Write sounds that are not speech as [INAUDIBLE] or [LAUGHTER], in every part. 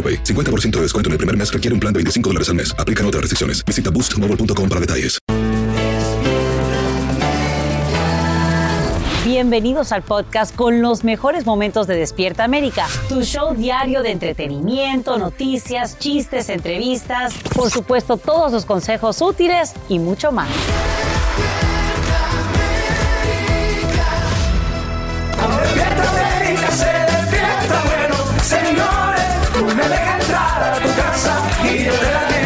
AroPay. 50% de descuento en el primer mes requiere un plan de 25 dólares al mes. Aplican otras restricciones. Visita boostmobile.com para detalles. Bienvenidos al podcast con los mejores momentos de Despierta América, tu show diario de entretenimiento, noticias, chistes, entrevistas, por supuesto todos los consejos útiles y mucho más. Despierta América, se despierta bueno, señores, me dejas entrar a tu casa y yo te la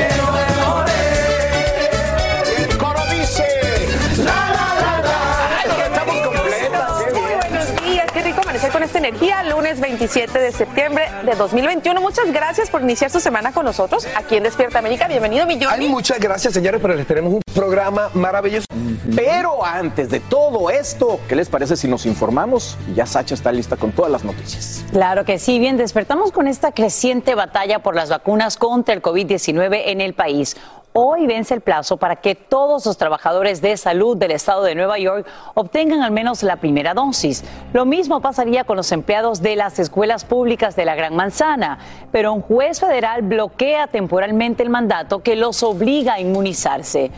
energía. Lunes 27 de septiembre de 2021. Muchas gracias por iniciar su semana con nosotros aquí en Despierta América. Bienvenido, mi Ay, Johnny. muchas gracias, señores, pero les tenemos un programa maravilloso. Pero antes de todo esto, ¿qué les parece si nos informamos? Y ya Sacha está lista con todas las noticias. Claro que sí, bien, despertamos con esta creciente batalla por las vacunas contra el COVID-19 en el país. Hoy vence el plazo para que todos los trabajadores de salud del estado de Nueva York obtengan al menos la primera dosis. Lo mismo pasaría con los empleados de las escuelas públicas de la Gran Manzana, pero un juez federal bloquea temporalmente el mandato que los obliga a inmunizarse.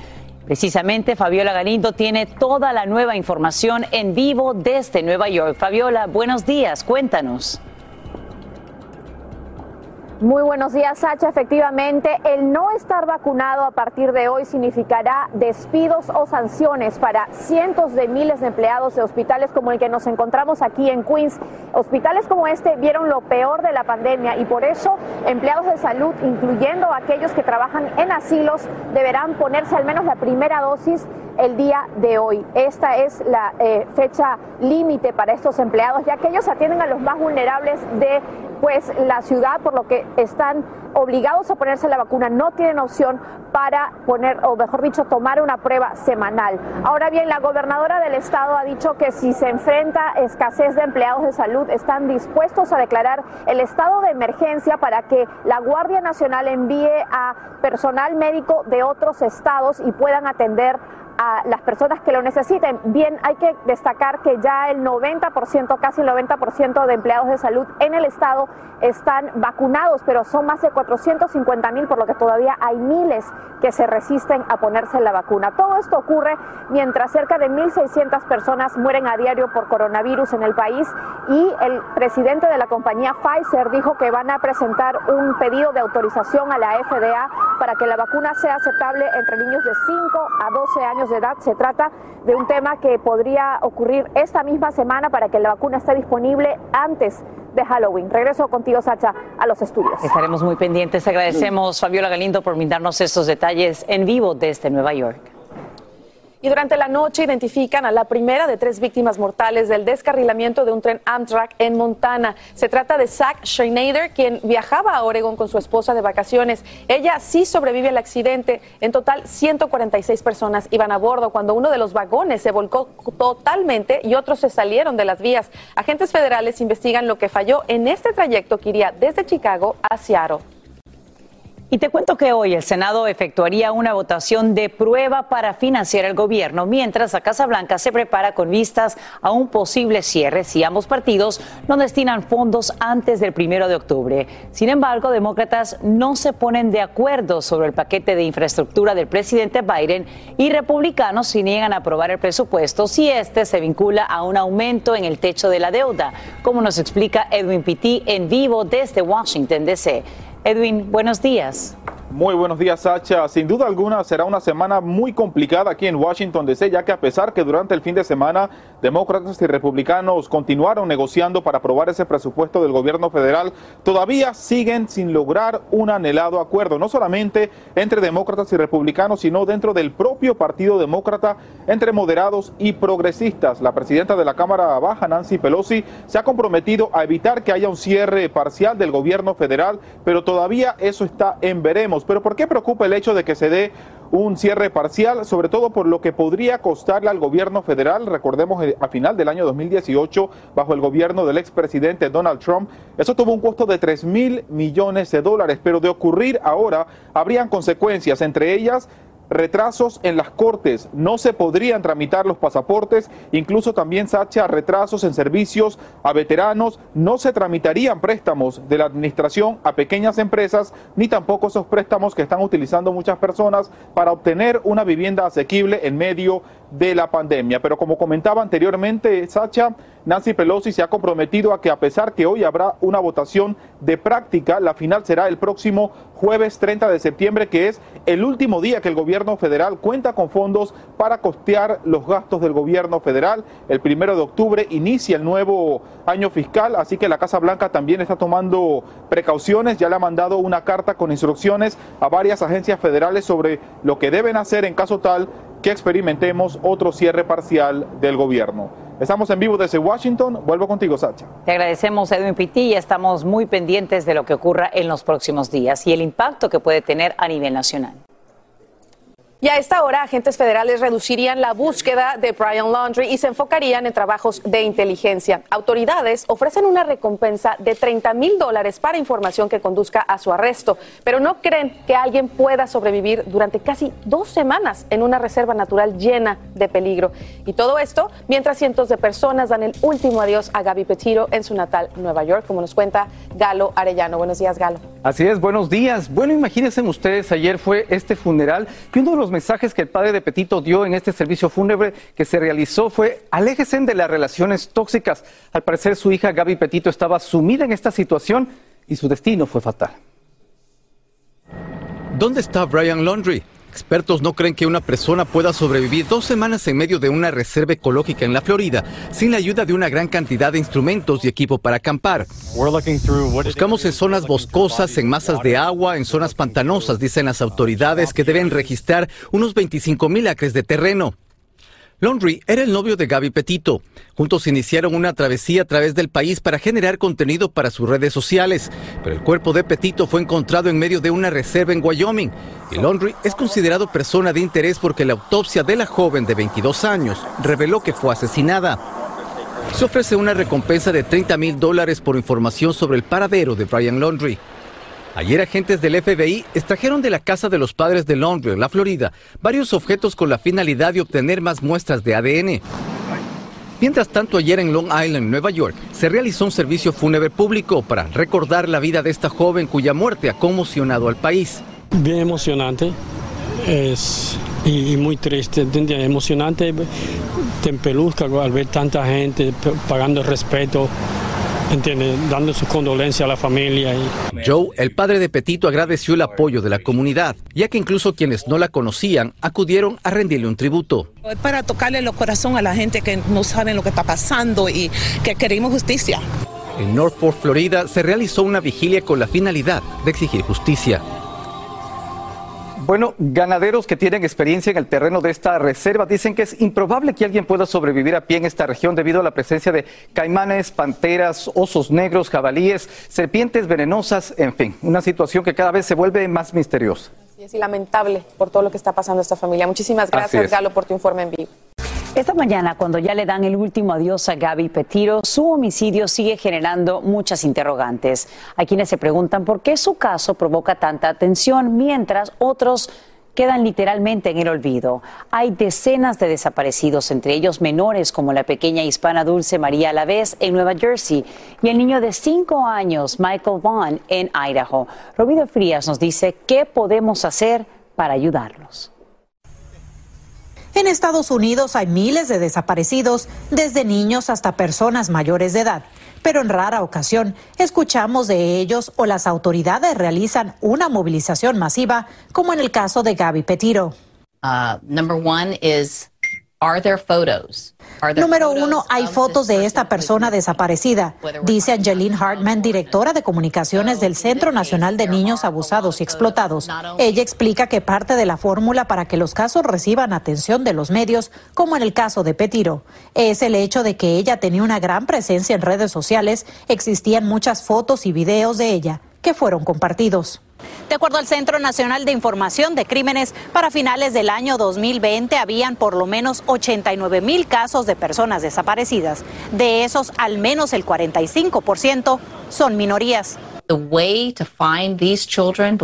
Precisamente Fabiola Galindo tiene toda la nueva información en vivo desde Nueva York. Fabiola, buenos días, cuéntanos. Muy buenos días, Sacha. Efectivamente, el no estar vacunado a partir de hoy significará despidos o sanciones para cientos de miles de empleados de hospitales como el que nos encontramos aquí en Queens. Hospitales como este vieron lo peor de la pandemia y por eso empleados de salud, incluyendo aquellos que trabajan en asilos, deberán ponerse al menos la primera dosis el día de hoy. Esta es la eh, fecha límite para estos empleados, ya que ellos atienden a los más vulnerables de pues la ciudad, por lo que están obligados a ponerse la vacuna, no tienen opción para poner, o mejor dicho, tomar una prueba semanal. Ahora bien, la gobernadora del estado ha dicho que si se enfrenta escasez de empleados de salud, están dispuestos a declarar el estado de emergencia para que la Guardia Nacional envíe a personal médico de otros estados y puedan atender a las personas que lo necesiten. Bien, hay que destacar que ya el 90%, casi el 90% de empleados de salud en el estado están vacunados, pero son más de 450 mil, por lo que todavía hay miles que se resisten a ponerse la vacuna. Todo esto ocurre mientras cerca de 1.600 personas mueren a diario por coronavirus en el país y el presidente de la compañía Pfizer dijo que van a presentar un pedido de autorización a la FDA para que la vacuna sea aceptable entre niños de 5 a 12 años de edad. Se trata de un tema que podría ocurrir esta misma semana para que la vacuna esté disponible antes de Halloween. Regreso contigo, Sacha, a los estudios. Estaremos muy pendientes. Agradecemos, Fabiola Galindo, por brindarnos estos detalles en vivo desde Nueva York. Y durante la noche identifican a la primera de tres víctimas mortales del descarrilamiento de un tren Amtrak en Montana. Se trata de Zach Schneider, quien viajaba a Oregon con su esposa de vacaciones. Ella sí sobrevive al accidente. En total, 146 personas iban a bordo cuando uno de los vagones se volcó totalmente y otros se salieron de las vías. Agentes federales investigan lo que falló en este trayecto que iría desde Chicago a Seattle. Y te cuento que hoy el Senado efectuaría una votación de prueba para financiar el gobierno, mientras la Casa Blanca se prepara con vistas a un posible cierre si ambos partidos no destinan fondos antes del primero de octubre. Sin embargo, demócratas no se ponen de acuerdo sobre el paquete de infraestructura del presidente Biden y republicanos se niegan a aprobar el presupuesto si este se vincula a un aumento en el techo de la deuda, como nos explica Edwin Pitti en vivo desde Washington, D.C. Edwin, buenos días. Muy buenos días, Sacha. Sin duda alguna será una semana muy complicada aquí en Washington DC, ya que a pesar que durante el fin de semana demócratas y republicanos continuaron negociando para aprobar ese presupuesto del gobierno federal, todavía siguen sin lograr un anhelado acuerdo, no solamente entre demócratas y republicanos, sino dentro del propio Partido Demócrata, entre moderados y progresistas. La presidenta de la Cámara Baja, Nancy Pelosi, se ha comprometido a evitar que haya un cierre parcial del gobierno federal, pero todavía eso está en veremos. Pero ¿por qué preocupa el hecho de que se dé un cierre parcial, sobre todo por lo que podría costarle al gobierno federal. Recordemos, eh, a final del año 2018, bajo el gobierno del expresidente Donald Trump, eso tuvo un costo de 3 mil millones de dólares, pero de ocurrir ahora, habrían consecuencias, entre ellas retrasos en las cortes, no se podrían tramitar los pasaportes, incluso también Sacha retrasos en servicios a veteranos, no se tramitarían préstamos de la administración a pequeñas empresas, ni tampoco esos préstamos que están utilizando muchas personas para obtener una vivienda asequible en medio de la pandemia. Pero como comentaba anteriormente Sacha, Nancy Pelosi se ha comprometido a que a pesar que hoy habrá una votación de práctica, la final será el próximo jueves 30 de septiembre, que es el último día que el gobierno federal cuenta con fondos para costear los gastos del gobierno federal. El primero de octubre inicia el nuevo año fiscal, así que la Casa Blanca también está tomando precauciones, ya le ha mandado una carta con instrucciones a varias agencias federales sobre lo que deben hacer en caso tal que experimentemos otro cierre parcial del gobierno. Estamos en vivo desde Washington. Vuelvo contigo, Sacha. Te agradecemos, Edwin Pitti, y estamos muy pendientes de lo que ocurra en los próximos días y el impacto que puede tener a nivel nacional. Y a esta hora, agentes federales reducirían la búsqueda de Brian Laundrie y se enfocarían en trabajos de inteligencia. Autoridades ofrecen una recompensa de 30 mil dólares para información que conduzca a su arresto, pero no creen que alguien pueda sobrevivir durante casi dos semanas en una reserva natural llena de peligro. Y todo esto mientras cientos de personas dan el último adiós a Gaby Petito en su natal Nueva York, como nos cuenta Galo Arellano. Buenos días, Galo. Así es, buenos días. Bueno, imagínense ustedes, ayer fue este funeral y uno de los mensajes que el padre de Petito dio en este servicio fúnebre que se realizó fue aléjese de las relaciones tóxicas. Al parecer su hija Gaby Petito estaba sumida en esta situación y su destino fue fatal. ¿Dónde está Brian Laundrie? Expertos no creen que una persona pueda sobrevivir dos semanas en medio de una reserva ecológica en la Florida sin la ayuda de una gran cantidad de instrumentos y equipo para acampar. Buscamos en zonas boscosas, en masas de agua, en zonas pantanosas, dicen las autoridades que deben registrar unos 25 mil acres de terreno. Laundry era el novio de Gaby Petito. Juntos iniciaron una travesía a través del país para generar contenido para sus redes sociales, pero el cuerpo de Petito fue encontrado en medio de una reserva en Wyoming. Y Laundry es considerado persona de interés porque la autopsia de la joven de 22 años reveló que fue asesinada. Se ofrece una recompensa de 30 mil dólares por información sobre el paradero de Brian Laundry. Ayer agentes del FBI extrajeron de la casa de los padres de en la Florida, varios objetos con la finalidad de obtener más muestras de ADN. Mientras tanto, ayer en Long Island, Nueva York, se realizó un servicio fúnebre público para recordar la vida de esta joven cuya muerte ha conmocionado al país. Bien emocionante y, muy triste, emocionante, te al ver tanta gente pagando respeto, ¿entiendes? dando sus condolencias a la familia. Y, Joe, el padre de Petito, agradeció el apoyo de la comunidad, ya que incluso quienes no la conocían acudieron a rendirle un tributo. Es para tocarle el corazón a la gente que no saben lo que está pasando y que queremos justicia. En Northport, Florida, se realizó una vigilia con la finalidad de exigir justicia. Bueno, ganaderos que tienen experiencia en el terreno de esta reserva dicen que es improbable que alguien pueda sobrevivir a pie en esta región debido a la presencia de caimanes, panteras, osos negros, jabalíes, serpientes venenosas, en fin, una situación que cada vez se vuelve más misteriosa. Así es, y lamentable por todo lo que está pasando a esta familia. Muchísimas gracias. Galo, por tu informe en vivo. Esta mañana, cuando ya le dan el último adiós a Gaby Petiro, su homicidio sigue generando muchas interrogantes. Hay quienes se preguntan por qué su caso provoca tanta atención, mientras otros quedan literalmente en el olvido. Hay decenas de desaparecidos, entre ellos menores como la pequeña hispana Dulce María Alavés en Nueva Jersey y el niño de cinco años Michael Vaughn en Idaho. Robido Frías nos dice qué podemos hacer para ayudarlos. En Estados Unidos hay miles de desaparecidos, desde niños hasta personas mayores de edad. pero en rara ocasión escuchamos de ellos o las autoridades realizan una movilización masiva, como en el caso de Gaby Petiro. Uh, number one is, are there photos? Número uno, hay fotos de esta persona desaparecida, dice Angeline Hartman, directora de comunicaciones del Centro Nacional de Niños Abusados y Explotados. Ella explica que parte de la fórmula para que los casos reciban atención de los medios, como en el caso de Petiro, es el hecho de que ella tenía una gran presencia en redes sociales, existían muchas fotos y videos de ella que fueron compartidos. De acuerdo al Centro Nacional de Información de Crímenes, para finales del año 2020 habían por lo menos 89 mil casos de personas desaparecidas. De esos, al menos el 45% son minorías.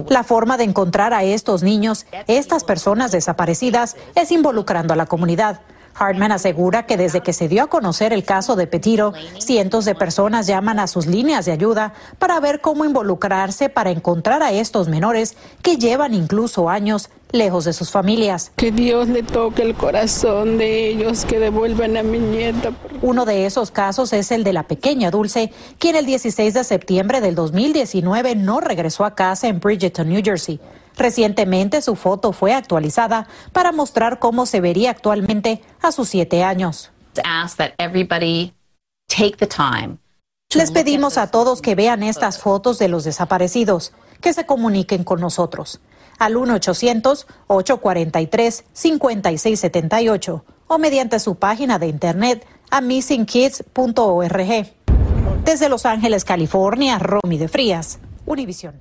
La forma de encontrar a estos niños, estas personas desaparecidas, es involucrando a la comunidad. Hartman asegura que desde que se dio a conocer el caso de Petiro, cientos de personas llaman a sus líneas de ayuda para ver cómo involucrarse para encontrar a estos menores que llevan incluso años lejos de sus familias. Que Dios le toque el corazón de ellos, que devuelvan a mi nieta. Uno de esos casos es el de la pequeña Dulce, quien el 16 de septiembre del 2019 no regresó a casa en Bridgeton, New Jersey. Recientemente su foto fue actualizada para mostrar cómo se vería actualmente a sus siete años. Les pedimos a todos que vean estas fotos de los desaparecidos, que se comuniquen con nosotros al 1-800-843-5678 o mediante su página de internet a missingkids.org. Desde Los Ángeles, California, Romy de Frías, Univisión.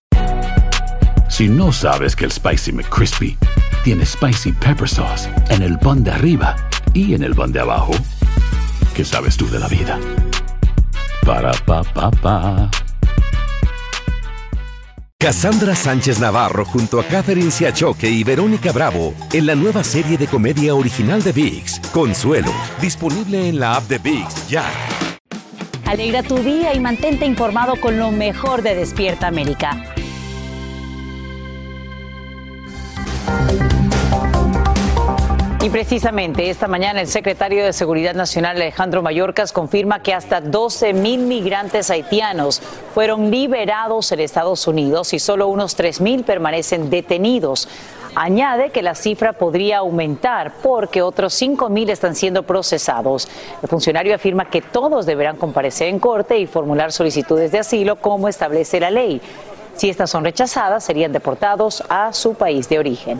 Si no sabes que el Spicy McCrispy tiene Spicy Pepper Sauce en el pan de arriba y en el pan de abajo, ¿qué sabes tú de la vida? Para, pa, pa, pa. Cassandra Sánchez Navarro junto a Catherine Siachoque y Verónica Bravo en la nueva serie de comedia original de VIX, Consuelo, disponible en la app de VIX ya. Alegra tu día y mantente informado con lo mejor de Despierta América. Y precisamente esta mañana el secretario de Seguridad Nacional Alejandro Mayorkas confirma que hasta 12 mil migrantes haitianos fueron liberados en Estados Unidos y solo unos 3 mil permanecen detenidos. Añade que la cifra podría aumentar porque otros 5 mil están siendo procesados. El funcionario afirma que todos deberán comparecer en corte y formular solicitudes de asilo como establece la ley. Si estas son rechazadas, serían deportados a su país de origen.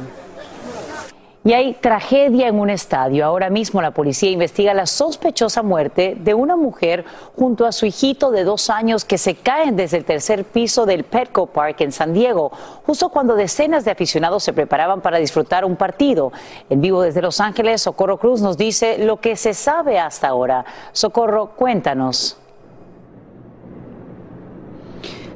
Y hay tragedia en un estadio. Ahora mismo la policía investiga la sospechosa muerte de una mujer junto a su hijito de dos años que se caen desde el tercer piso del Petco Park en San Diego, justo cuando decenas de aficionados se preparaban para disfrutar un partido. En vivo desde Los Ángeles, Socorro Cruz nos dice lo que se sabe hasta ahora. Socorro, cuéntanos.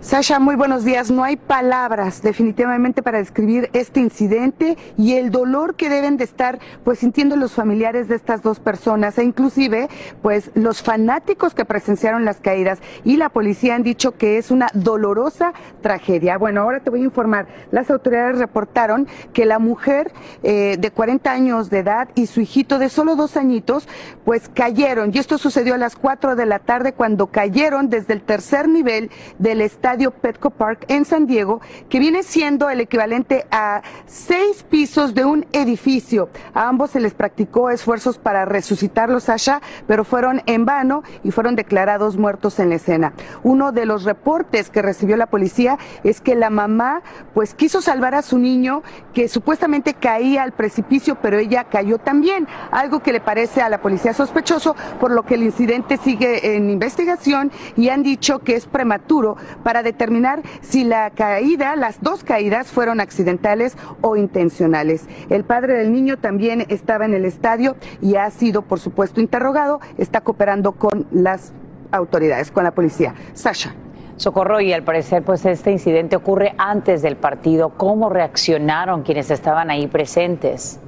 Sasha, muy buenos días. No hay palabras definitivamente para describir este incidente y el dolor que deben de estar pues sintiendo los familiares de estas dos personas e inclusive pues los fanáticos que presenciaron las caídas y la policía han dicho que es una dolorosa tragedia. Bueno, ahora te voy a informar. Las autoridades reportaron que la mujer eh, de 40 años de edad y su hijito de solo dos añitos pues cayeron y esto sucedió a las 4 de la tarde cuando cayeron desde el tercer nivel del estadio estadio Petco Park en San Diego, que viene siendo el equivalente a seis pisos de un edificio. A ambos se les practicó esfuerzos para resucitarlos, Sasha, pero fueron en vano y fueron declarados muertos en la escena. Uno de los reportes que recibió la policía es que la mamá pues quiso salvar a su niño que supuestamente caía al precipicio, pero ella cayó también, algo que le parece a la policía sospechoso, por lo que el incidente sigue en investigación y han dicho que es prematuro para determinar si la caída, las dos caídas fueron accidentales o intencionales. El padre del niño también estaba en el estadio y ha sido, por supuesto, interrogado, está cooperando con las autoridades, con la policía. Sasha. Socorro, y al parecer, pues este incidente ocurre antes del partido. ¿Cómo reaccionaron quienes estaban ahí presentes?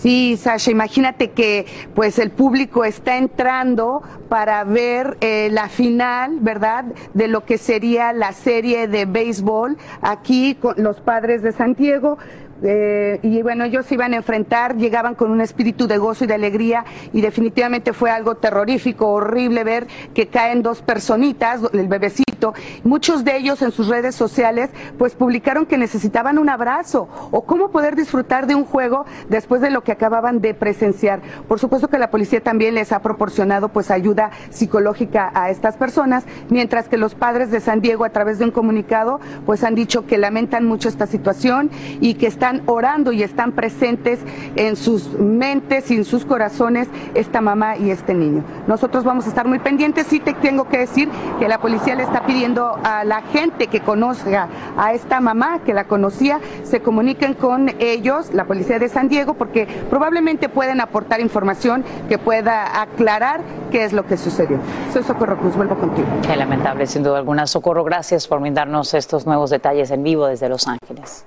Sí, Sasha, imagínate que pues el público está entrando para ver eh, la final, ¿verdad? De lo que sería la serie de béisbol aquí con los padres de Santiago. Eh, y bueno, ellos iban a enfrentar, llegaban con un espíritu de gozo y de alegría y definitivamente fue algo terrorífico, horrible ver que caen dos personitas, el bebecito. Muchos de ellos en sus redes sociales pues publicaron que necesitaban un abrazo o cómo poder disfrutar de un juego después de lo que acababan de presenciar. Por supuesto que la policía también les ha proporcionado pues ayuda psicológica a estas personas, mientras que los padres de San Diego a través de un comunicado pues han dicho que lamentan mucho esta situación y que están están orando y están presentes en sus mentes y en sus corazones esta mamá y este niño. Nosotros vamos a estar muy pendientes. Sí te tengo que decir que la policía le está pidiendo a la gente que conozca a esta mamá, que la conocía, se comuniquen con ellos, la policía de San Diego, porque probablemente pueden aportar información que pueda aclarar qué es lo que sucedió. Soy Socorro Cruz, vuelvo contigo. Qué lamentable, sin duda alguna. Socorro, gracias por brindarnos estos nuevos detalles en vivo desde Los Ángeles.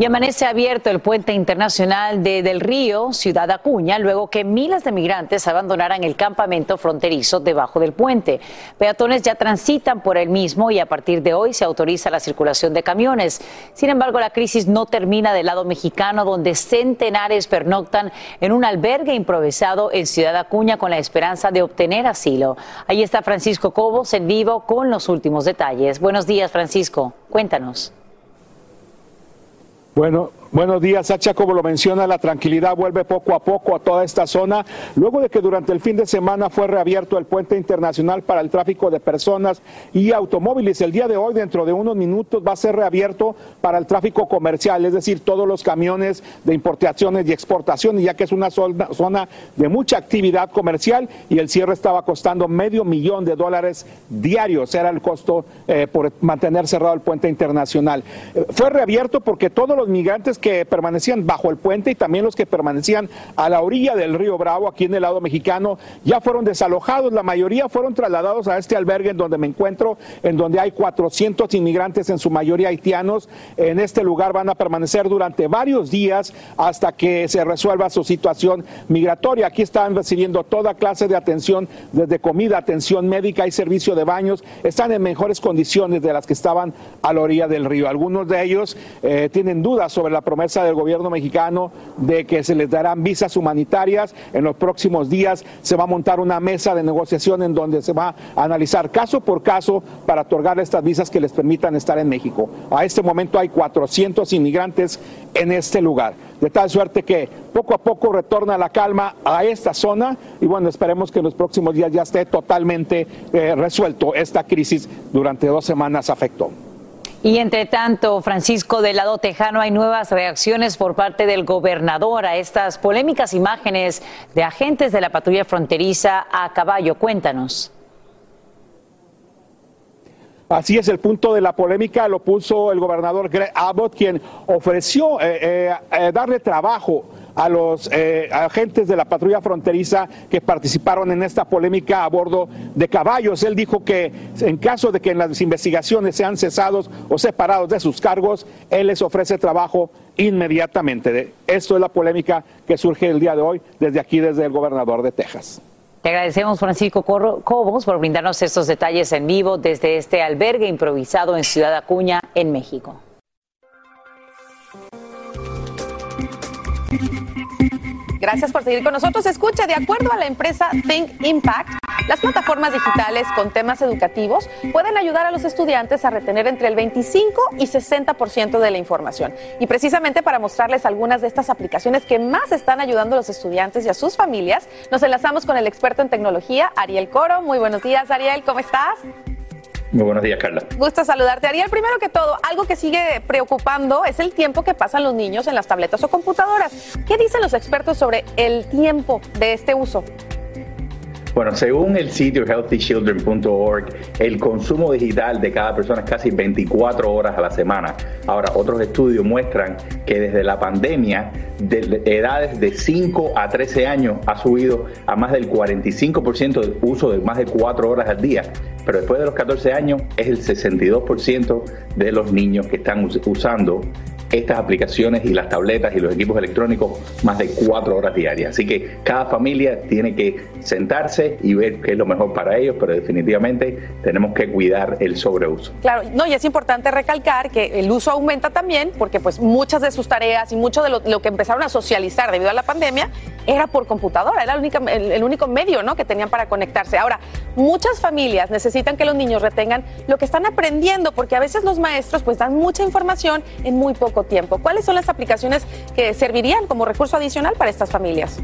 Y amanece abierto el puente internacional de Del Río, Ciudad Acuña, luego que miles de migrantes abandonaran el campamento fronterizo debajo del puente. Peatones ya transitan por el mismo y a partir de hoy se autoriza la circulación de camiones. Sin embargo, la crisis no termina del lado mexicano, donde centenares pernoctan en un albergue improvisado en Ciudad Acuña con la esperanza de obtener asilo. Ahí está Francisco Cobos en vivo con los últimos detalles. Buenos días, Francisco. Cuéntanos. Bueno, Buenos días, Sacha. Como lo menciona, la tranquilidad vuelve poco a poco a toda esta zona, luego de que durante el fin de semana fue reabierto el puente internacional para el tráfico de personas y automóviles. El día de hoy, dentro de unos minutos, va a ser reabierto para el tráfico comercial, es decir, todos los camiones de importaciones y exportaciones, ya que es una zona de mucha actividad comercial y el cierre estaba costando medio millón de dólares diarios, era el costo eh, por mantener cerrado el puente internacional. Eh, fue reabierto porque todos los migrantes que permanecían bajo el puente y también los que permanecían a la orilla del río Bravo, aquí en el lado mexicano, ya fueron desalojados. La mayoría fueron trasladados a este albergue en donde me encuentro, en donde hay 400 inmigrantes, en su mayoría haitianos. En este lugar van a permanecer durante varios días hasta que se resuelva su situación migratoria. Aquí están recibiendo toda clase de atención, desde comida, atención médica y servicio de baños. Están en mejores condiciones de las que estaban a la orilla del río. Algunos de ellos eh, tienen dudas sobre la promesa del gobierno mexicano de que se les darán visas humanitarias. En los próximos días se va a montar una mesa de negociación en donde se va a analizar caso por caso para otorgar estas visas que les permitan estar en México. A este momento hay 400 inmigrantes en este lugar. De tal suerte que poco a poco retorna la calma a esta zona y bueno, esperemos que en los próximos días ya esté totalmente eh, resuelto esta crisis durante dos semanas afectó. Y entre tanto, Francisco, del lado tejano hay nuevas reacciones por parte del gobernador a estas polémicas imágenes de agentes de la patrulla fronteriza a caballo. Cuéntanos. Así es, el punto de la polémica lo puso el gobernador Greg Abbott, quien ofreció eh, eh, eh, darle trabajo a los eh, agentes de la patrulla fronteriza que participaron en esta polémica a bordo de caballos. Él dijo que en caso de que en las investigaciones sean cesados o separados de sus cargos, él les ofrece trabajo inmediatamente. Esto es la polémica que surge el día de hoy desde aquí, desde el gobernador de Texas. Te agradecemos, Francisco Cobos, por brindarnos estos detalles en vivo desde este albergue improvisado en Ciudad Acuña, en México. Gracias por seguir con nosotros. Escucha, de acuerdo a la empresa Think Impact, Las plataformas digitales con temas educativos pueden ayudar a los estudiantes a retener entre el 25 y 60% de la información. Y precisamente para mostrarles algunas de estas aplicaciones que más están ayudando a los estudiantes y a sus familias, nos enlazamos con el experto en tecnología, Ariel Coro. Muy buenos días, Ariel, ¿cómo estás? Muy buenos días, Carla. Gusto saludarte. Ariel, primero que todo, algo que sigue preocupando es el tiempo que pasan los niños en las tabletas o computadoras. ¿Qué dicen los expertos sobre el tiempo de este uso? Bueno, según el sitio healthychildren.org, el consumo digital de cada persona es casi 24 horas a la semana. Ahora, otros estudios muestran que desde la pandemia, de edades de 5 a 13 años ha subido a más del 45% de uso de más de 4 horas al día. Pero después de los 14 años es el 62% de los niños que están usando estas aplicaciones y las tabletas y los equipos electrónicos más de cuatro horas diarias. Así que cada familia tiene que sentarse y ver qué es lo mejor para ellos, pero definitivamente tenemos que cuidar el sobreuso. Claro, no, y es importante recalcar que el uso aumenta también porque pues muchas de sus tareas y mucho de lo, que empezaron a socializar debido a la pandemia era por computadora, era el, el único medio ¿no? que tenían para conectarse. Ahora, muchas familias necesitan que los niños retengan lo que están aprendiendo porque a veces los maestros pues dan mucha información en muy poco tiempo. ¿Cuáles son las aplicaciones que servirían como recurso adicional para estas familias?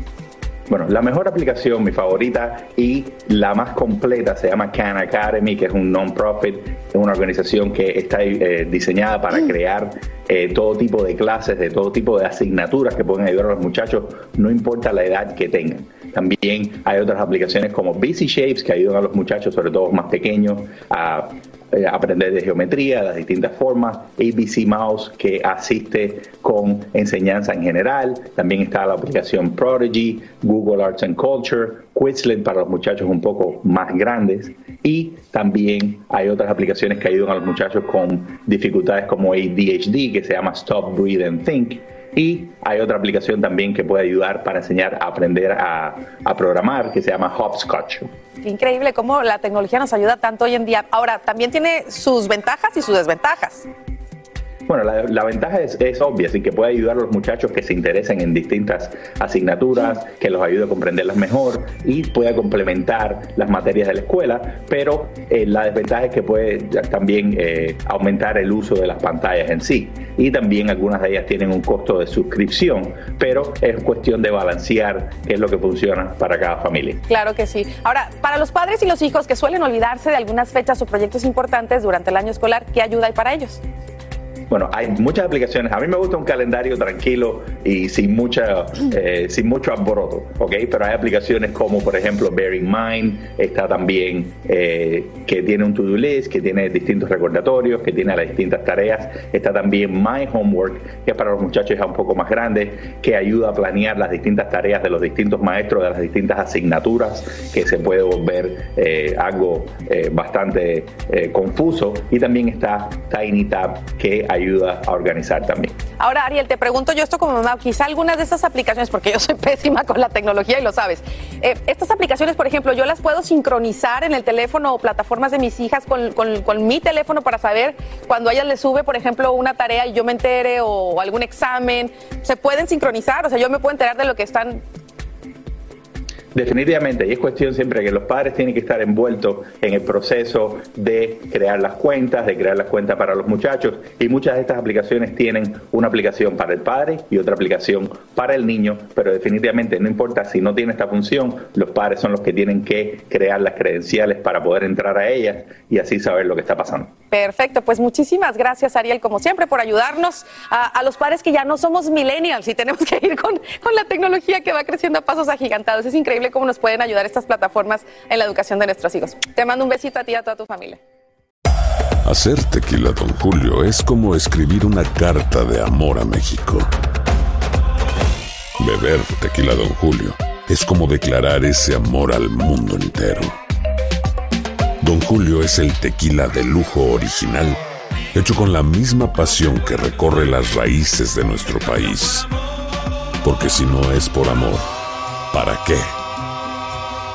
Bueno, la mejor aplicación, mi favorita y la más completa se llama Khan Academy, que es un non-profit, es una organización que está eh, diseñada para mm. crear eh, todo tipo de clases, de todo tipo de asignaturas que pueden ayudar a los muchachos, no importa la edad que tengan. También hay otras aplicaciones como Busy Shapes que ayudan a los muchachos, sobre todo más pequeños, a eh, aprender de geometría, las distintas formas, ABC Mouse que asiste con enseñanza en general, también está la aplicación Prodigy, Google Arts and Culture, Quizlet para los muchachos un poco más grandes. Y también hay otras aplicaciones que ayudan a los muchachos con dificultades como ADHD que se llama Stop, Breathe and Think y hay otra aplicación también que puede ayudar para enseñar a aprender a, a programar que se llama Hopscotch. Increíble cómo la tecnología nos ayuda tanto hoy en día. Ahora, también tiene sus ventajas y sus desventajas. Bueno, la, ventaja es, obvia, así que puede ayudar a los muchachos que se interesen en distintas asignaturas, que los ayude a comprenderlas mejor y pueda complementar las materias de la escuela, pero eh, la desventaja es que puede también eh, aumentar el uso de las pantallas en sí. Y también algunas de ellas tienen un costo de suscripción, pero es cuestión de balancear qué es lo que funciona para cada familia. Claro que sí. Ahora, para los padres y los hijos que suelen olvidarse de algunas fechas o proyectos importantes durante el año escolar, ¿qué ayuda hay para ellos? Bueno, hay muchas aplicaciones. A mí me gusta un calendario tranquilo y sin mucha, eh, sin mucho alboroto, ¿ok? Pero hay aplicaciones como, por ejemplo, Bearing Mind, está también eh, que tiene un to-do list, que tiene distintos recordatorios, que tiene las distintas tareas. Está también My Homework, que es para los muchachos ya un poco más grandes, que ayuda a planear las distintas tareas de los distintos maestros, de las distintas asignaturas, que se puede volver eh, algo bastante confuso. Y también está Tiny Tab, que ayuda a organizar también. Ahora, Ariel, te pregunto yo esto como mamá, quizá algunas de estas aplicaciones, porque yo soy [LAUGHS] pésima con la tecnología y lo sabes, eh, estas aplicaciones, por ejemplo, yo las puedo sincronizar en el teléfono o plataformas de mis hijas con, con, mi teléfono para saber cuando a ellas les sube, por ejemplo, una tarea y yo me entere o algún examen, se pueden sincronizar, o sea, yo me puedo enterar de lo que están Definitivamente, y es cuestión siempre que los padres tienen que estar envueltos en el proceso de crear las cuentas, de crear las cuentas para los muchachos, y muchas de estas aplicaciones tienen una aplicación para el padre y otra aplicación para el niño, pero definitivamente no importa si no tiene esta función, los padres son los que tienen que crear las credenciales para poder entrar a ellas y así saber lo que está pasando. Perfecto, pues muchísimas gracias Ariel, como siempre, por ayudarnos a, los padres que ya no somos millennials y tenemos que ir con, con la tecnología que va creciendo a pasos agigantados. Es increíble cómo nos pueden ayudar estas plataformas en la educación de nuestros hijos. Te mando un besito a ti y a toda tu familia. Hacer tequila, don Julio, es como escribir una carta de amor a México. Beber tequila, don Julio, es como declarar ese amor al mundo entero. Don Julio es el tequila de lujo original, hecho con la misma pasión que recorre las raíces de nuestro país. Porque si no es por amor, ¿para qué?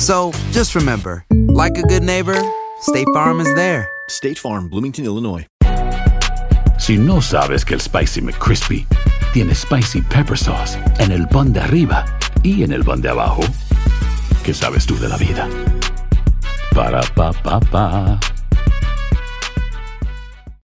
So just remember, like a good neighbor, State Farm is there. State Farm, Bloomington, Illinois. Si no sabes que el Spicy McCrispy tiene Spicy Pepper Sauce en el pan de arriba y en el pan de abajo, ¿qué sabes tú de la vida? Para, pa, pa, pa.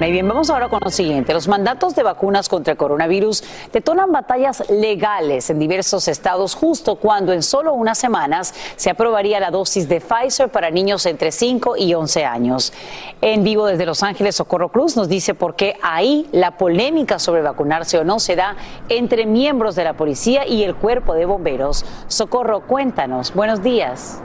Muy bien, vamos ahora con lo siguiente. Los mandatos de vacunas contra el coronavirus detonan batallas legales en diversos estados justo cuando en solo unas semanas se aprobaría la dosis de Pfizer para niños entre 5 y 11 años. En vivo desde Los Ángeles, Socorro Cruz nos dice por qué ahí la polémica sobre vacunarse o no se da entre miembros de la policía y el cuerpo de bomberos. Socorro, cuéntanos. Buenos días.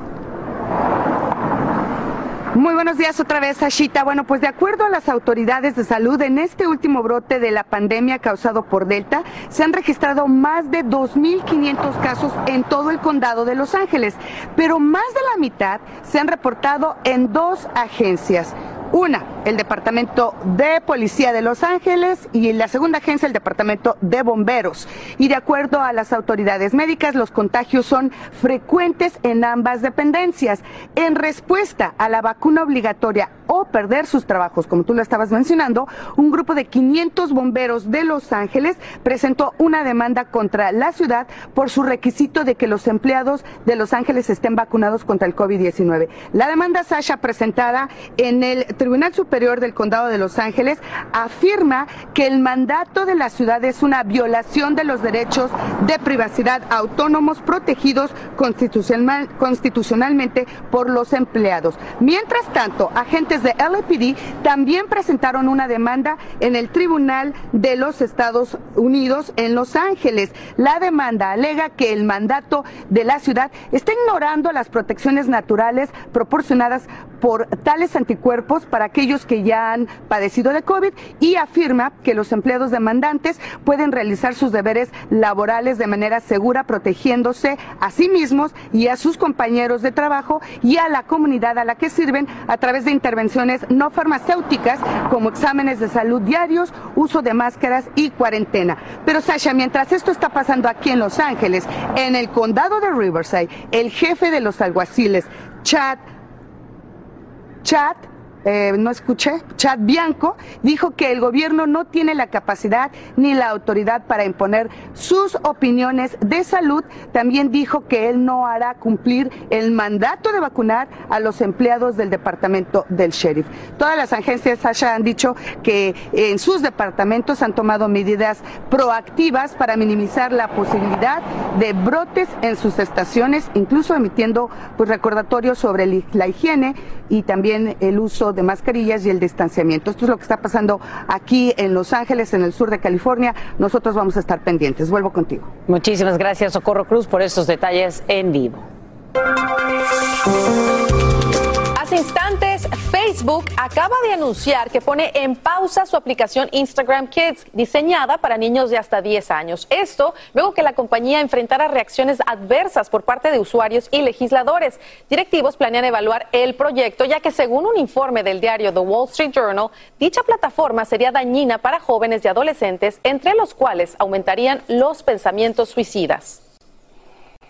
Muy buenos días otra vez, Ashita. Bueno, pues de acuerdo a las autoridades de salud, en este último brote de la pandemia causado por Delta, se han registrado más de 2.500 casos en todo el condado de Los Ángeles, pero más de la mitad se han reportado en dos agencias. Una, el Departamento de Policía de Los Ángeles y la segunda agencia, el Departamento de Bomberos. Y de acuerdo a las autoridades médicas, los contagios son frecuentes en ambas dependencias. En respuesta a la vacuna obligatoria o perder sus trabajos, como tú lo estabas mencionando, un grupo de 500 bomberos de Los Ángeles presentó una demanda contra la ciudad por su requisito de que los empleados de Los Ángeles estén vacunados contra el COVID-19. La demanda, Sasha, presentada en el Tribunal Superior del Condado de Los Ángeles, afirma que el mandato de la ciudad es una violación de los derechos de privacidad autónomos protegidos constitucional- constitucionalmente por los empleados. Mientras tanto, agentes de LAPD también presentaron una demanda en el Tribunal de los Estados Unidos en Los Ángeles. La demanda alega que el mandato de la ciudad está ignorando las protecciones naturales proporcionadas por tales anticuerpos para aquellos que ya han padecido de COVID y afirma que los empleados demandantes pueden realizar sus deberes laborales de manera segura, protegiéndose a sí mismos y a sus compañeros de trabajo y a la comunidad a la que sirven a través de intervenciones no farmacéuticas como exámenes de salud diarios, uso de máscaras y cuarentena. Pero Sasha, mientras esto está pasando aquí en Los Ángeles, en el condado de Riverside, el jefe de los alguaciles, Chad Chad, eh, no escuché, Chad Bianco, dijo que el gobierno no tiene la capacidad ni la autoridad para imponer sus opiniones de salud. También dijo que él no hará cumplir el mandato de vacunar a los empleados del departamento del sheriff. Todas las agencias, Sasha, han dicho que en sus departamentos han tomado medidas proactivas para minimizar la posibilidad de brotes en sus estaciones, incluso emitiendo pues, recordatorios sobre la higiene y también el uso de mascarillas y el distanciamiento. Esto es lo que está pasando aquí en Los Ángeles, en el sur de California. Nosotros vamos a estar pendientes. Vuelvo contigo. Muchísimas gracias, Socorro Cruz, por estos detalles en vivo. Instantes, Facebook acaba de anunciar que pone en pausa su aplicación Instagram Kids, diseñada para niños de hasta 10 años. Esto luego que la compañía enfrentara reacciones adversas por parte de usuarios y legisladores. Directivos planean evaluar el proyecto, ya que según un informe del diario The Wall Street Journal, dicha plataforma sería dañina para jóvenes y adolescentes, entre los cuales aumentarían los pensamientos suicidas.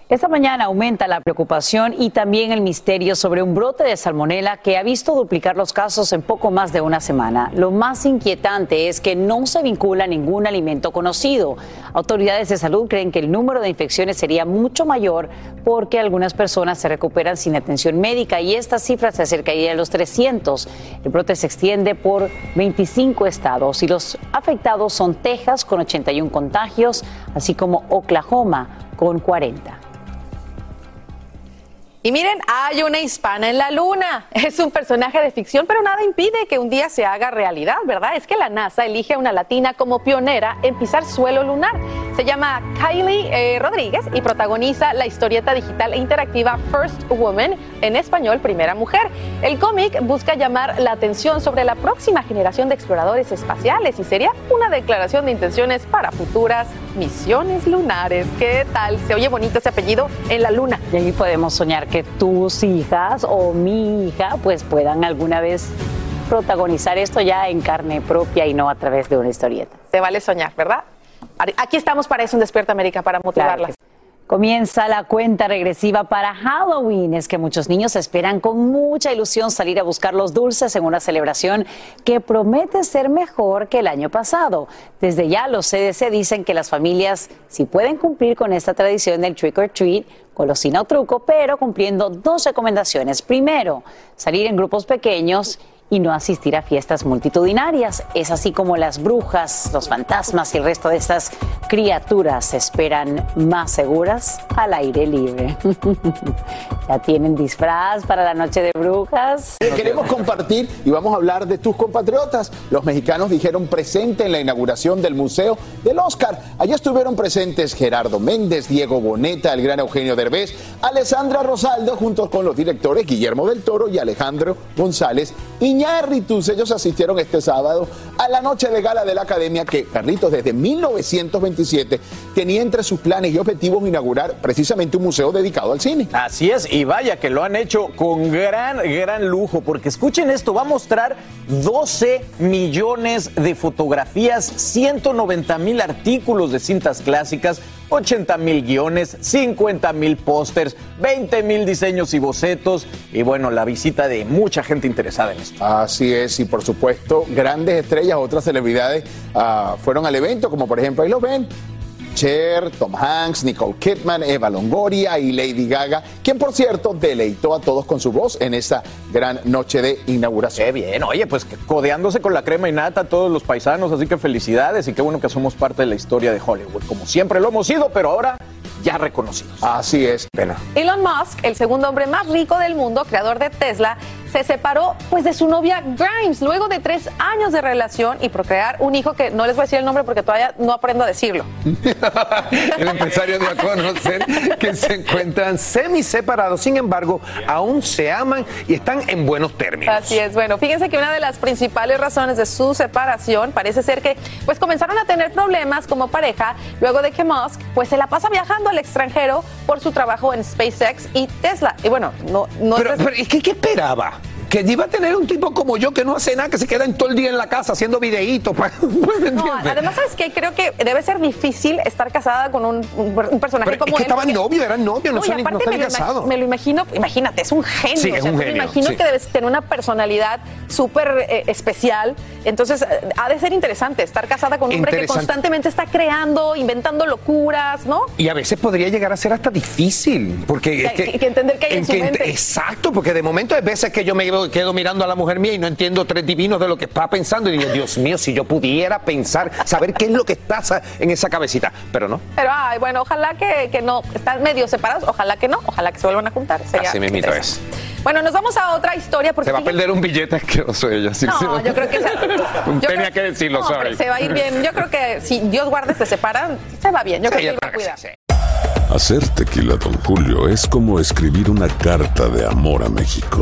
Esta mañana aumenta la preocupación y también el misterio sobre un brote de salmonela que ha visto duplicar los casos en poco más de una semana. Lo más inquietante es que no se vincula ningún alimento conocido. Autoridades de salud creen que el número de infecciones sería mucho mayor porque algunas personas se recuperan sin atención médica y esta cifra se acercaría a los 300. El brote se extiende por 25 estados y los afectados son Texas con 81 contagios, así como Oklahoma con 40. Y miren, hay una hispana en la luna. [LAUGHS] Es un personaje de ficción, pero nada impide que un día se haga realidad, ¿verdad? Es que la NASA elige a una latina como pionera en pisar suelo lunar. Se llama Kylie eh, Rodríguez y protagoniza la historieta digital e interactiva First Woman, en español Primera Mujer. El cómic busca llamar la atención sobre la próxima generación de exploradores espaciales y sería una declaración de intenciones para futuras misiones lunares. ¿Qué tal? Se oye bonito ese apellido en la luna. Y ahí podemos soñar que tus hijas o mi hija pues puedan alguna vez protagonizar esto ya en carne propia y no a través de una historieta. Se vale soñar, ¿verdad? Aquí estamos para eso en Despierta América, para motivarlas. Comienza la cuenta regresiva para Halloween. Es que muchos niños esperan con mucha ilusión salir a buscar los dulces en una celebración que promete ser mejor que el año pasado. Desde ya los CDC dicen que las familias sí pueden cumplir con esta tradición del trick or treat, golosina o truco, pero cumpliendo dos recomendaciones. Primero, salir en grupos pequeños y no asistir a fiestas multitudinarias. Es así como las brujas, los fantasmas y el resto de estas criaturas se esperan más seguras al aire libre. [LAUGHS] ¿Ya tienen disfraz para la noche de brujas? Queremos compartir y vamos a hablar de tus compatriotas. Los mexicanos dijeron presente en la inauguración del Museo del Oscar. Allí estuvieron presentes Gerardo Méndez, Diego Boneta, el gran Eugenio Derbez, Alessandra Rosaldo, junto con los directores Guillermo del Toro y Alejandro González Iñárritus. Ellos asistieron este sábado a la noche de gala de la academia que Carlitos desde 1927 tenía entre sus planes y objetivos inaugurar precisamente un museo dedicado al cine. Así es, y vaya que lo han hecho con gran, gran lujo, porque escuchen esto, va a mostrar 12 millones de fotografías, 190 mil artículos de cintas clásicas, 80 mil guiones, 50 mil pósters, 20 mil diseños y bocetos y bueno, la visita de mucha gente interesada en esto. Así es, y por supuesto, grandes estrellas, otras celebridades ah, fueron al evento, como por ejemplo ahí lo ven, Cher, Tom Hanks, Nicole Kidman, Eva Longoria y Lady Gaga, quien por cierto deleitó a todos con su voz en esta gran noche de inauguración. Qué bien, oye, pues codeándose con la crema y nata todos los paisanos, así que felicidades y qué bueno que somos parte de la historia de Hollywood, como siempre lo hemos sido, pero ahora ya reconocidos. Así es. Pena. Elon Musk, el segundo hombre más rico del mundo, creador de Tesla, se separó pues de su novia Grimes luego de tres años de relación y procrear un hijo que no les voy a decir el nombre porque todavía no aprendo a decirlo. [LAUGHS] el empresario dio a conocer que se encuentran semi separados, sin embargo, aún se aman y están en buenos términos. Así es, bueno, fíjense que una de las principales razones de su separación parece ser que pues comenzaron a tener problemas como pareja luego de que Musk pues se la pasa viajando al extranjero por su trabajo en SpaceX y Tesla. Y bueno, no, no pero, pero ¿qué, ¿qué esperaba? Que iba a tener un tipo como yo que no hace nada, que se queda en todo el día en la casa haciendo videitos. [LAUGHS] no, además, ¿sabes qué? Creo que debe ser difícil estar casada con un, un personaje Pero como es que él. estaban novios, eran novios, no, No, son, no me, imag- me lo imagino, imagínate, es un genio. Sí, o es sea, un me genio, imagino sí. que debes tener una personalidad súper eh, especial. Entonces, eh, ha de ser interesante estar casada con un hombre que constantemente está creando, inventando locuras, ¿no? Y a veces podría llegar a ser hasta difícil, porque Que- es que, que- que entender qué hay en su que ent- mente. Exacto, porque de momento hay veces que yo me quedo- quedo mirando a la mujer mía y no entiendo tres divinos de lo que está pensando y digo, Dios mío, si yo pudiera pensar, saber qué es lo que está en esa cabecita, pero no. Pero, ay, bueno, ojalá que, que no, están medio separados, ojalá que no, ojalá que se vuelvan a juntar. Sería Así mismito es. Bueno, nos vamos a otra historia porque Se va a perder un billete asqueroso ella. sí, No, sí. yo creo que se- [LAUGHS] yo Tenía creo- que decirlo, no, sorry. se va a ir bien. Yo creo que si Dios guarde se separan, se va bien. Yo Sí, creo yo que iba a creo cuidar. que sí, Hacer tequila, Don Julio, es como escribir una carta de amor a México.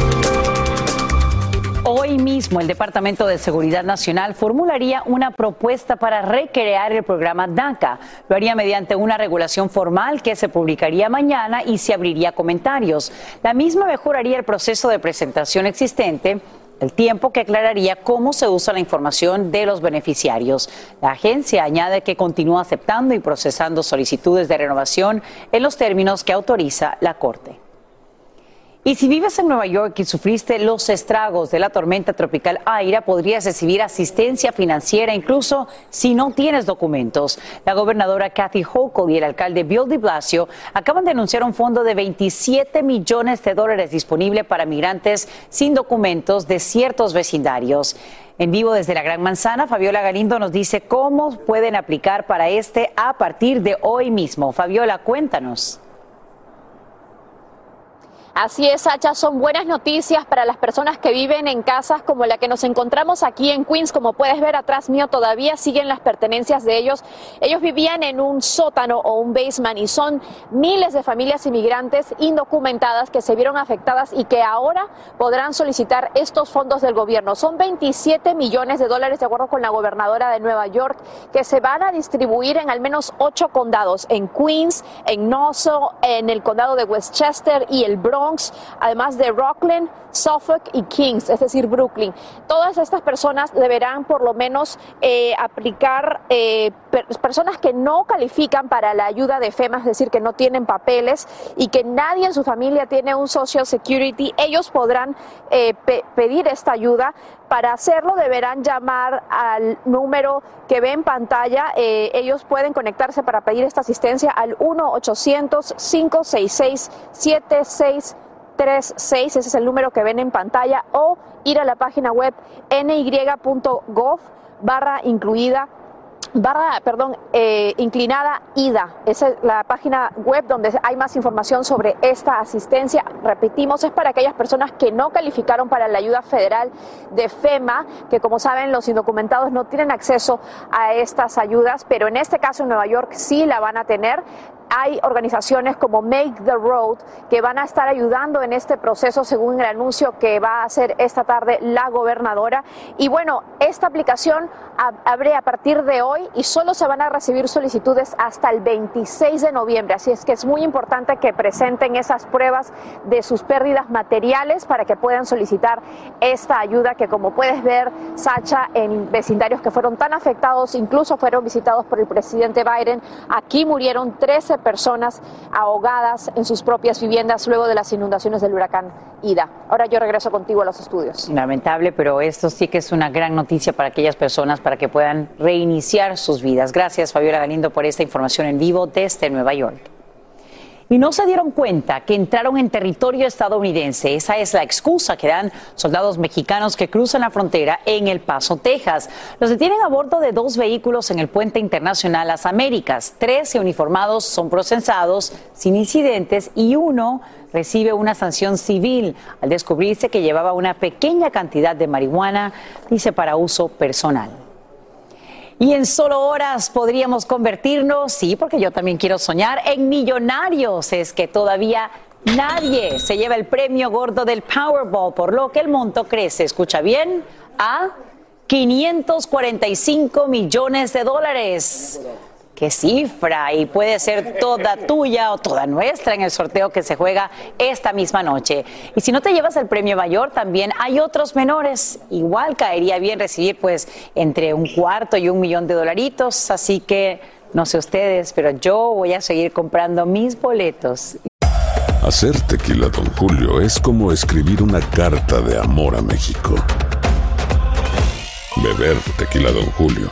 Hoy mismo el Departamento de Seguridad Nacional formularía una propuesta para recrear el programa DACA. Lo haría mediante una regulación formal que se publicaría mañana y se abriría comentarios. La misma mejoraría el proceso de presentación existente el tiempo que aclararía cómo se usa la información de los beneficiarios. La agencia añade que continúa aceptando y procesando solicitudes de renovación en los términos que autoriza la Corte. Y si vives en Nueva York y sufriste los estragos de la tormenta tropical Aira, podrías recibir asistencia financiera incluso si no tienes documentos. La gobernadora Kathy Hochul y el alcalde Bill de Blasio acaban de anunciar un fondo de 27 millones de dólares disponible para migrantes sin documentos de ciertos vecindarios. En vivo desde la Gran Manzana, Fabiola Galindo nos dice cómo pueden aplicar para este a partir de hoy mismo. Fabiola, cuéntanos. Así es, Sacha, son buenas noticias para las personas que viven en casas como la que nos encontramos aquí en Queens. Como puedes ver atrás mío, todavía siguen las pertenencias de ellos. Ellos vivían en un sótano o un basement y son miles de familias inmigrantes indocumentadas que se vieron afectadas y que ahora podrán solicitar estos fondos del gobierno. Son 27 millones de dólares, de acuerdo con la gobernadora de Nueva York, que se van a distribuir en al menos ocho condados, en Queens, en Nassau, en el condado de Westchester y el Bronx además de Rockland, Suffolk y Kings, es decir, Brooklyn. Todas estas personas deberán por lo menos eh, aplicar, eh, personas que no califican para la ayuda de FEMA, es decir, que no tienen papeles y que nadie en su familia tiene un Social Security, ellos podrán eh, pedir esta ayuda. Para hacerlo deberán llamar al número que ve en pantalla. ellos pueden conectarse para pedir esta asistencia al 1-800-566-76 36, ese es el número que ven en pantalla, o ir a la página web ny.gov barra incluida barra, perdón, eh, inclinada IDA. Esa es la página web donde hay más información sobre esta asistencia. Repetimos, es para aquellas personas que no calificaron para la ayuda federal de FEMA, que como saben los indocumentados no tienen acceso a estas ayudas, pero en este caso en Nueva York sí la van a tener hay organizaciones como Make the Road que van a estar ayudando en este proceso según el anuncio que va a hacer esta tarde la gobernadora. Y bueno, esta aplicación abre a partir de hoy y solo se van a recibir solicitudes hasta el 26 de noviembre. Así es que es muy importante que presenten esas pruebas de sus pérdidas materiales para que puedan solicitar esta ayuda que como puedes ver, Sacha, en vecindarios que fueron tan afectados, incluso fueron visitados por el presidente Biden, aquí murieron 13 personas ahogadas en sus propias viviendas luego de las inundaciones del huracán Ida. Ahora yo regreso contigo a los estudios. Lamentable, pero esto sí que es una gran noticia para aquellas personas para que puedan reiniciar sus vidas. Gracias, Fabiola Galindo, por esta información en vivo desde Nueva York y no se dieron cuenta que entraron en territorio estadounidense. Esa es la excusa que dan soldados mexicanos que cruzan la frontera en El Paso, Texas. Los detienen a bordo de dos vehículos en el puente internacional Las Américas. Trece uniformados son procesados sin incidentes y uno recibe una sanción civil al descubrirse que llevaba una pequeña cantidad de marihuana, dice, para uso personal. Y en solo horas podríamos convertirnos, sí, porque yo también quiero soñar, en millonarios. Es que todavía nadie se lleva el premio gordo del Powerball, por lo que el monto crece, escucha bien, a 545 millones de dólares qué cifra y puede ser toda tuya o toda nuestra en el sorteo que se juega esta misma noche. Y si no te llevas el premio mayor, también hay otros menores. Igual caería bien recibir pues entre un cuarto y un millón de dolaritos. Así que no sé ustedes, pero yo voy a seguir comprando mis boletos. Hacer tequila, don Julio, es como escribir una carta de amor a México. Beber tequila, don Julio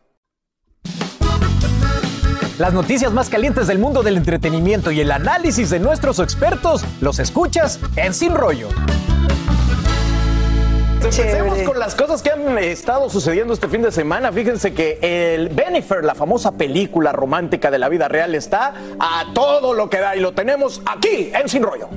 Las noticias más calientes del mundo del entretenimiento y el análisis de nuestros expertos los escuchas en Sin Rollo. Empecemos con las cosas que han estado sucediendo este fin de semana. Fíjense que el Benifer, la famosa película romántica de la vida real, está a todo lo que da y lo tenemos aquí en Sin Rollo.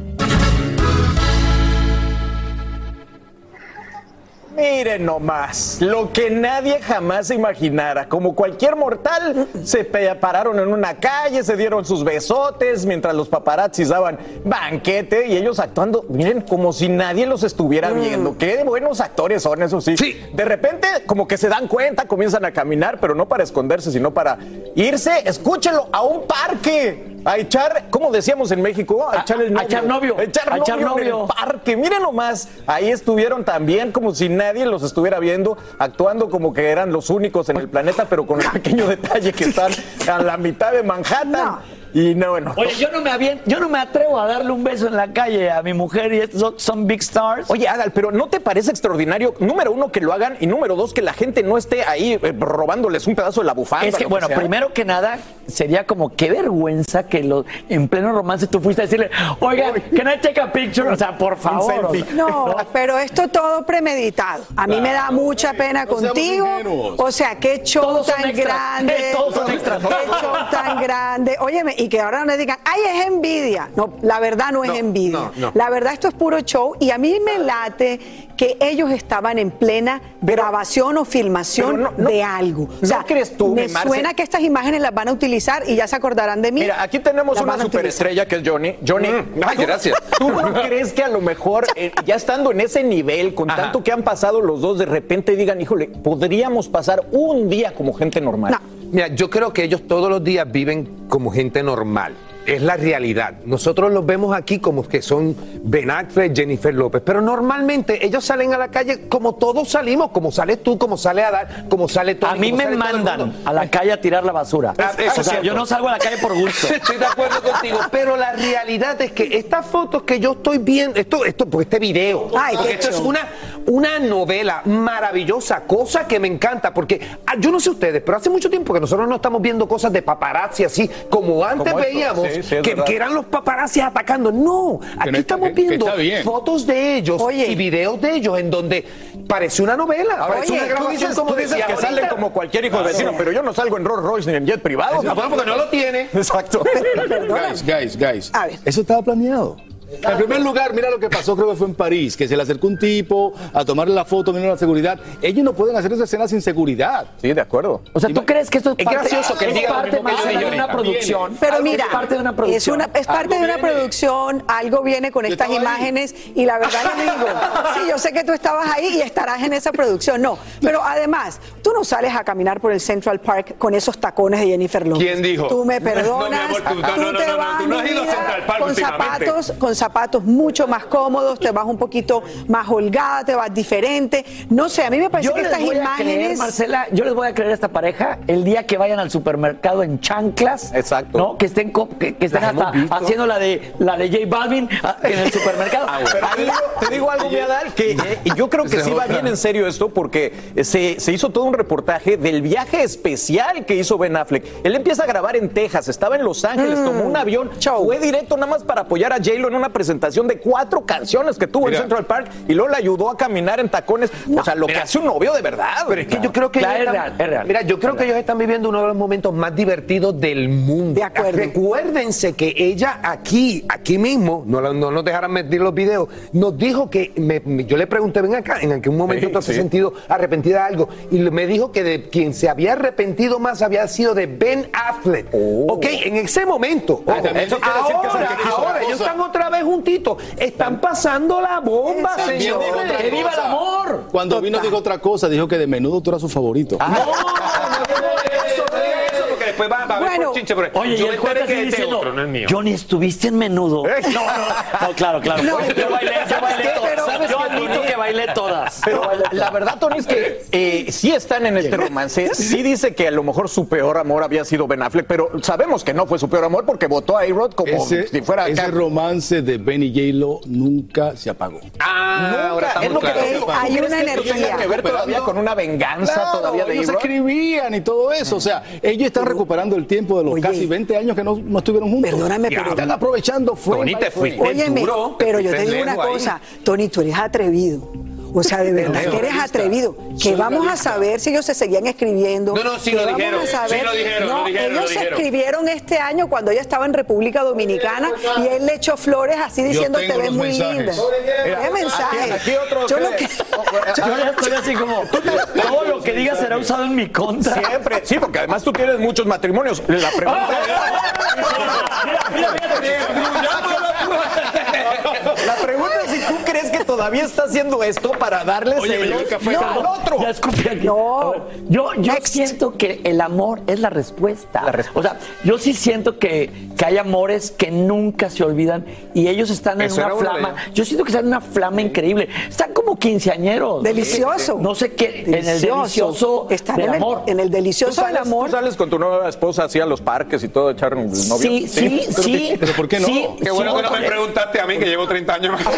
Miren nomás, lo que nadie jamás imaginara. Como cualquier mortal, se pararon en una calle, se dieron sus besotes mientras los paparazzis daban banquete y ellos actuando, miren, como si nadie los estuviera viendo. Qué buenos actores son, eso sí. De repente, como que se dan cuenta, comienzan a caminar, pero no para esconderse, sino para irse, escúchenlo, a un parque. A echar, como decíamos en México, a, echar el novio. echar novio. A echar A echar novio en el novio. parque. Miren nomás, ahí estuvieron también como si nadie los estuviera viendo, actuando como que eran los únicos en el planeta, pero con el pequeño detalle que [LAUGHS] están a la mitad de Manhattan. Y no, bueno. Oye, yo no me avien- yo no me atrevo a darle un beso en la calle a mi mujer y estos son, son big stars. Oye, Adal, pero ¿no te parece extraordinario, número uno, que lo hagan y número dos, que la gente no esté ahí eh, robándoles un pedazo de la bufanda? Es que, bueno, sea? primero que nada, sería como qué vergüenza que lo, en pleno romance tú fuiste a decirle, oigan, can I take a picture? O sea, por favor. No, pero esto todo premeditado. A mí me da mucha pena No contigo. O sea, qué show tan grande. Todos son extras. [LAUGHS] Qué show tan grande. Óyeme, y que ahora no le digan, ay, es envidia. No, la verdad no es envidia. no, no. La verdad esto es puro show y a mí me late que ellos estaban en plena grabación o filmación de algo. O sea, crees tú, me Marce? suena que estas imágenes las van a utilizar y ya se acordarán de mí. Mira, aquí tenemos Las una superestrella que es Johnny. Johnny, ay, ¿tú- gracias. [LAUGHS] ¿Tú no crees que a lo mejor, [LAUGHS] eh, ya estando en ese nivel, con Ajá. tanto que han pasado los dos, de repente digan, híjole, podríamos pasar un día como gente normal? Mira, yo creo que ellos todos los días viven como gente normal. Es la realidad. Nosotros los vemos aquí como que son Ben Affleck, Jennifer López, pero normalmente ellos salen a la calle como todos salimos, como sales tú, como sale Adal, como sale Tony. A mí me todo mandan a la calle a tirar la basura. Ah, eso o sea, yo no salgo a la calle por gusto. [LAUGHS] Estoy de acuerdo contigo, pero la realidad es que estas fotos que yo estoy viendo, esto, esto, pues este video, Ay, porque qué esto es una, una novela maravillosa, cosa que me encanta, porque ah, yo no sé ustedes, pero hace mucho tiempo que nosotros no estamos viendo cosas de paparazzi así, como antes Como esto, veíamos, sí, sí, es que, eran los paparazzi atacando. No, aquí no está- estamos viendo fotos de ellos y videos de ellos en donde parece una novela, Ahora, parece tú una grabación dices, como tú dices decía que ahorita. salen como cualquier hijo de vecino, pero yo no salgo en Rolls Royce ni en jet privado. Ah, bueno, porque no lo tiene. Exacto. [LAUGHS] Guys, guys, guys. Eso estaba planeado. En primer lugar, mira lo que pasó, creo que fue en París, que se le acercó un tipo a tomarle la foto, vino la seguridad. Ellos no pueden hacer esa escena sin seguridad. Sí, de acuerdo. O sea, ¿tú crees que esto es, Es parte, gracioso que es diga parte más de una producción? Pero mira, es parte de una es, producción. una, es parte de una producción, algo viene con estas imágenes y la verdad les digo, sí, yo sé que tú estabas ahí y estarás en esa producción, no, pero además, tú no sales a caminar por el Central Park con esos tacones de Jennifer López. ¿Quién dijo? Tú me [LAUGHS] No, mi perdonas, amor, tú- no, tú no, no, te no, no, vas tú no has ido a Central Park con zapatos, con zapatos mucho más cómodos, te vas un poquito más holgada, te vas diferente, no sé, a mí me parece Yo que les estas voy a creer, imágenes... Marcela, yo les voy a creer a esta pareja el día que vayan al supermercado en chanclas. Exacto. ¿no? Que estén, que, que estén hasta haciendo la de, la de J Balvin ah, en el supermercado. [LAUGHS] Pero te digo, te digo algo, mi Adal, que eh, yo creo que sí va bien en serio esto porque eh, se, se hizo todo un reportaje del viaje especial que hizo Ben Affleck. Él empieza a grabar en Texas, estaba en Los Ángeles, tomó un avión, fue directo nada más para apoyar a J-Lo en una presentación de cuatro canciones que tuvo Mira. en Central Park y luego le ayudó a caminar en tacones. o sea, lo que hace un novio de verdad. Pero es que yo creo que Claro, ellos es están- real, es real. Mira, yo creo que ellos están viviendo uno de los momentos más divertidos del mundo. De acuerdo. Recuérdense que ella aquí, aquí mismo, no, la- no nos dejaran meter los videos, nos dijo que me- yo le pregunté, ven acá, en algún momento Sí, tú has sí. sentido arrepentida de algo, y me dijo que de quien se había arrepentido más había sido de Ben Affleck. Ok, en ese momento. Ah, ojo, también eso quiere decir que es el ahora, la ahora, ellos están otra vez juntitos. Están pasando la bomba, otra ¡Que viva el cosa. amor! Cuando vino dijo otra cosa, dijo que de menudo tú eras su favorito. porque después va, va a haber Bueno. chinche, pero Oye, yo me enteré que este otro no es mío. Johnny, estuviste en menudo. [LAUGHS] No, no, no, claro, claro. No, yo bailé, yo bailé todas. ¿sabes yo qué, admito que bailé todas. Pero la verdad, Tony, es que eh, sí están en este romance. Sí dice que a lo mejor su peor amor había sido Ben Affleck, pero sabemos que no fue su peor amor porque votó a A-Rod como Ese, si fuera ese acá. romance de Ben y J-Lo nunca se apagó. Ah, ahora Nunca, estamos es lo que te digo. Hay ¿Tú crees una que energía. Tiene que ver todavía con una venganza Claro, todavía de ellos escribían y todo eso. O sea, ellos están recuperando el tiempo de los Oye, casi 20 años que no, no estuvieron juntos. Perdóname, pero- están aprovechando frame Tony, te fuiste. Óyeme, duro, pero yo te digo una ahí. cosa, Tony, tú eres atrevido. O sea, de verdad que eres atrevido. Que vamos a saber si ellos se seguían escribiendo. No, no, sí lo vamos dijeron, a saber- sí lo dijeron, No, lo dijeron, ellos lo se dijeron. escribieron este año cuando ella estaba en República Dominicana y él le echó flores así diciendo te ves muy mensajes. linda. ¿Qué mensaje? aquí- aquí otro Yo lo que- Yo ya estoy así como, todo lo que digas será usado en mi contra. Siempre, sí, porque además tú tienes muchos matrimonios. La pregunta La pregunta es si tú crees que todavía está haciendo esto para darle el café. al No, otro. Ya escupí aquí. No. Yo, yo siento que el amor es la respuesta. O sea, yo sí siento que, que hay amores que nunca se olvidan y ellos están en Eso una flama. Yo siento que están en una flama increíble. Están como quinceañeros. Delicioso. No sé qué, en el Delicioso. delicioso Están del en el- amor. en el ¿Tú delicioso del sales, amor. tú sales con tu nueva esposa así a los parques y todo, echar un novio? Sí, sí, sí. ¿Pero por qué no? Sí, Qué sí, bueno que no me preguntaste a mí que llevo 30 años más. [LAUGHS]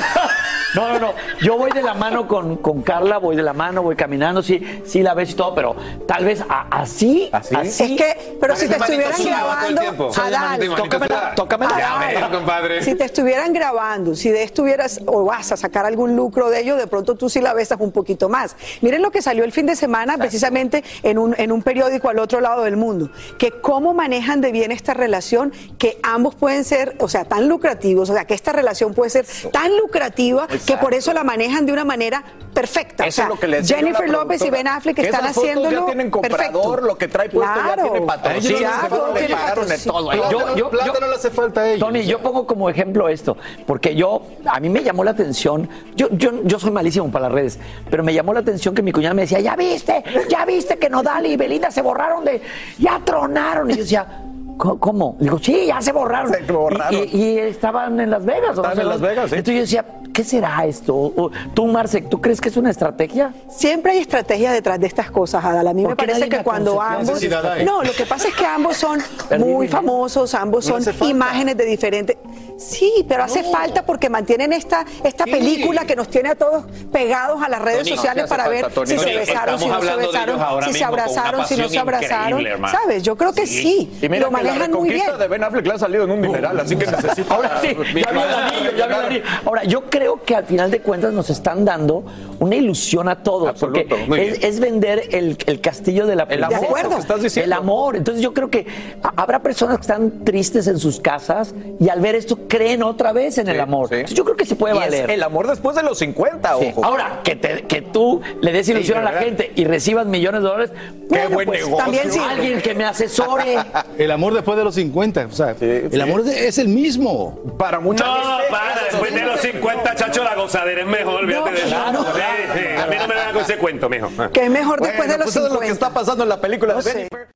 No, no, no. Yo voy de la mano con, con Carla, voy de la mano, voy caminando, sí, sí la ves y todo, pero tal vez a- así, así. Es que, pero si te estuvieran grabando, Adal, tócamela, tócamela. Adal, compadre. Si te estuvieran grabando, si de estuvieras o vas a sacar algún lucro de ello, de pronto tú sí la besas un poquito más. Miren lo que salió el fin de semana precisamente en un, en un periódico al otro lado del mundo, que cómo manejan de bien esta relación, que ambos pueden ser, o sea, tan lucrativos, o sea, que esta relación puede ser tan lucrativa que por eso la manejan de una manera perfecta. o Eso sea, es lo que le decía Jennifer López y Ben Affleck que están esas fotos haciéndolo ya tienen comprador, perfecto. lo que trae puesto ya Claro. tiene patrocinio, todo le pagaron de todo ahí. Yo- yo- plata yo- no le hace falta a ellos. Tony, yo pongo como ejemplo esto, porque yo, a mí me llamó la atención, yo, yo, yo soy malísimo para las redes, pero me llamó la atención que mi cuñada me decía, ya viste, ya viste que Nodal y Belinda se borraron de, ya tronaron. Y yo decía, "¿Cómo-. Digo, sí, ya se borraron. Se borraron. Y, y- y estaban en Las Vegas. ¿o no Estaban en Las. Vegas, sí. Entonces yo decía, ¿qué será esto? Tú, Marce, ¿tú crees que es una estrategia? Siempre hay estrategia detrás de estas cosas, Adal. A mí ¿Por me parece que me cuando ambos... No, lo que pasa es que ambos son [LAUGHS] muy famosos, ambos son imágenes de diferentes... Sí, pero hace falta porque mantienen esta, esta película que nos tiene a todos pegados a las redes Tony, sociales sí para ver Tony. si se besaron, si no se besaron, si se abrazaron, si no se abrazaron. ¿Sabes? Yo creo que sí. Mira Lo que la reconquista de Ben Affleck le ha salido en un dineral, así que necesita... Ahora sí, ya vi el anillo, ya vi el anillo. Ahora, yo creo que al final de cuentas nos están dando una ilusión a todos. Absoluto, porque es, vender el, el castillo de la El amor, estás diciendo. El amor. Entonces yo creo que ha- habrá personas que están tristes en sus casas y al ver esto creen otra vez en el amor. sí. Entonces, yo creo que se puede Y es valer. el amor después de los 50, Sí. ojo. Ahora, que, te- que tú le des ilusión Sí, a la ¿verdad? gente y recibas millones de dólares, bueno, buen pues, negocio. también sí, alguien que me asesore. El amor después de los 50, o sea, el sí. amor es el mismo. Para mucha No, para, después de los 50, chacho, la gozadera es mejor, olvídate de eso. Sí, sí, A mí no me vengan con ese cuento, mijo. Que es mejor después de los pues eso es lo que 50. está pasando en la película No de. Jennifer.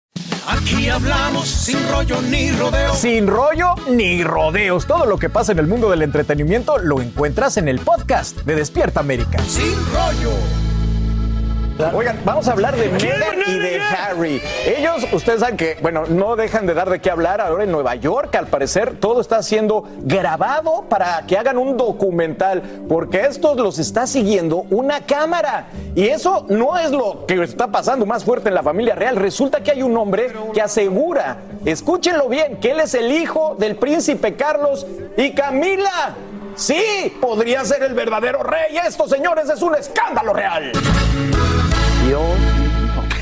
Aquí hablamos sin rollo ni rodeo. Sin rollo ni rodeos. Todo lo que pasa en el mundo del entretenimiento lo encuentras en el podcast de Despierta América. Sin rollo. Oigan, vamos a hablar de Meghan y de Harry. Ellos, ustedes saben que, bueno, no dejan de dar de qué hablar ahora en Nueva York. Al parecer, todo está siendo grabado para que hagan un documental, porque estos los está siguiendo una cámara. Y eso no es lo que está pasando más fuerte en la familia real. Resulta que hay un hombre que asegura, escúchenlo bien, que él es el hijo del príncipe Carlos y Camila. Sí, podría ser el verdadero rey. Esto, señores, es un escándalo real.